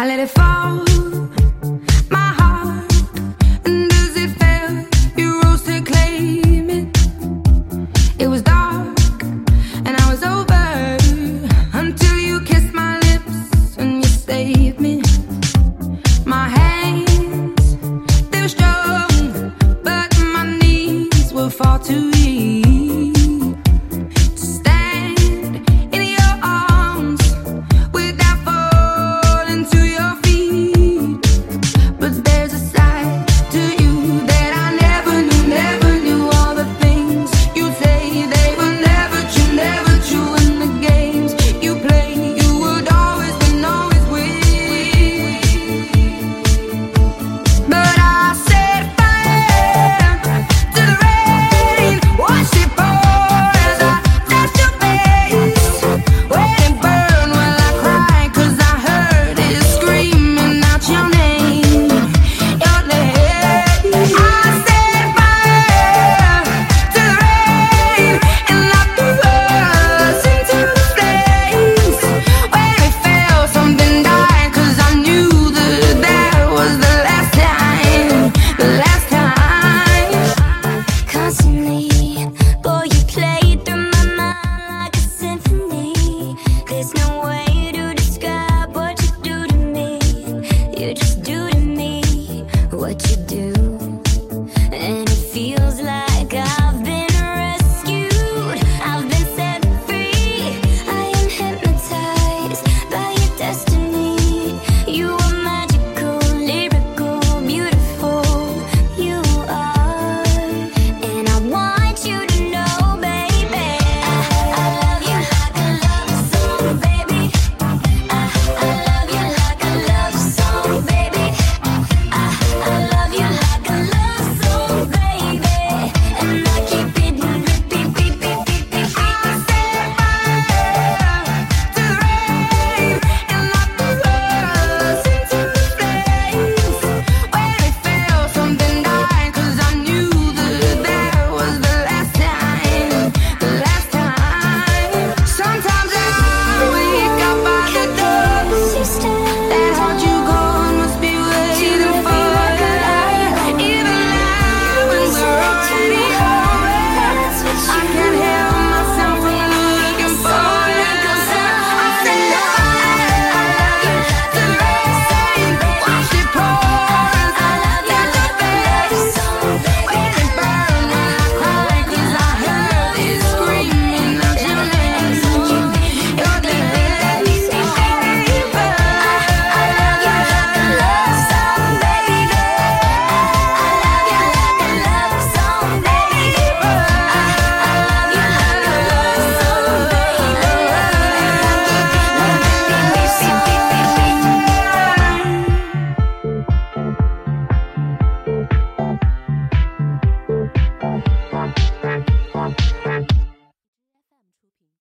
I let it fall. what you do.